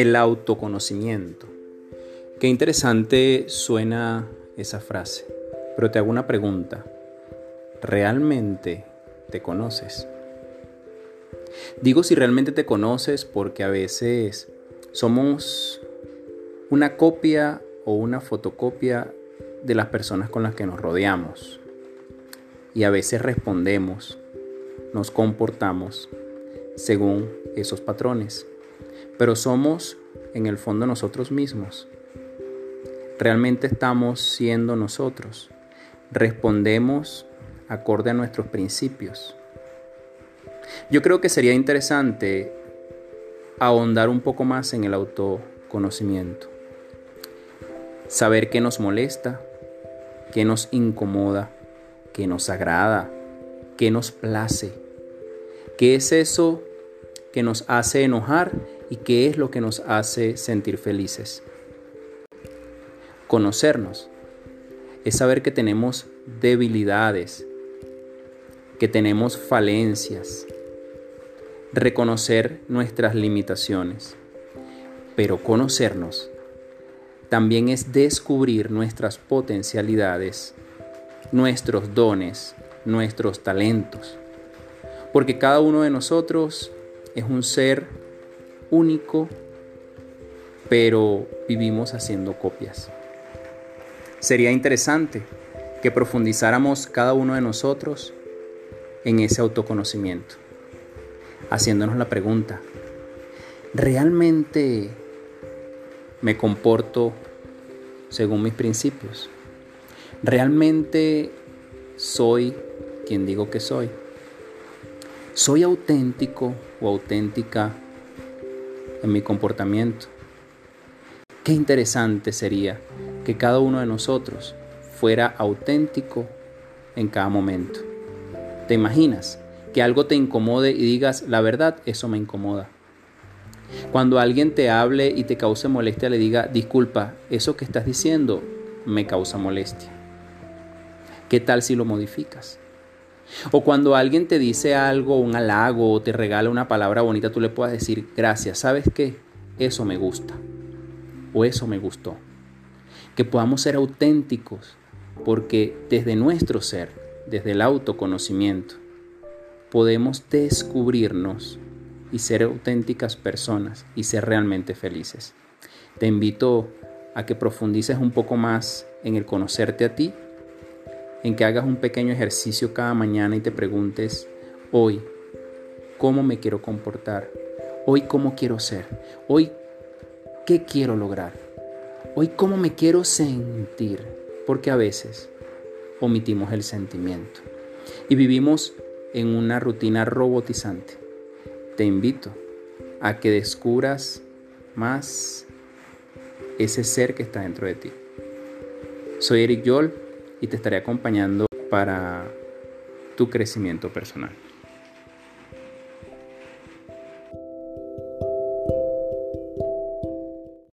El autoconocimiento. Qué interesante suena esa frase, pero te hago una pregunta. ¿Realmente te conoces? Digo si realmente te conoces porque a veces somos una copia o una fotocopia de las personas con las que nos rodeamos. Y a veces respondemos, nos comportamos según esos patrones. Pero somos en el fondo nosotros mismos. Realmente estamos siendo nosotros. Respondemos acorde a nuestros principios. Yo creo que sería interesante ahondar un poco más en el autoconocimiento. Saber qué nos molesta, qué nos incomoda, qué nos agrada, qué nos place, qué es eso que nos hace enojar y qué es lo que nos hace sentir felices. Conocernos es saber que tenemos debilidades, que tenemos falencias, reconocer nuestras limitaciones, pero conocernos también es descubrir nuestras potencialidades, nuestros dones, nuestros talentos, porque cada uno de nosotros es un ser único, pero vivimos haciendo copias. Sería interesante que profundizáramos cada uno de nosotros en ese autoconocimiento, haciéndonos la pregunta, ¿realmente me comporto según mis principios? ¿Realmente soy quien digo que soy? ¿Soy auténtico o auténtica en mi comportamiento? Qué interesante sería que cada uno de nosotros fuera auténtico en cada momento. ¿Te imaginas que algo te incomode y digas, la verdad, eso me incomoda? Cuando alguien te hable y te cause molestia, le diga, disculpa, eso que estás diciendo me causa molestia. ¿Qué tal si lo modificas? O cuando alguien te dice algo, un halago o te regala una palabra bonita, tú le puedas decir, gracias, ¿sabes qué? Eso me gusta. O eso me gustó. Que podamos ser auténticos, porque desde nuestro ser, desde el autoconocimiento, podemos descubrirnos y ser auténticas personas y ser realmente felices. Te invito a que profundices un poco más en el conocerte a ti en que hagas un pequeño ejercicio cada mañana y te preguntes, hoy, ¿cómo me quiero comportar? Hoy, ¿cómo quiero ser? Hoy, ¿qué quiero lograr? Hoy, ¿cómo me quiero sentir? Porque a veces omitimos el sentimiento y vivimos en una rutina robotizante. Te invito a que descubras más ese ser que está dentro de ti. Soy Eric Yol y te estaré acompañando para tu crecimiento personal.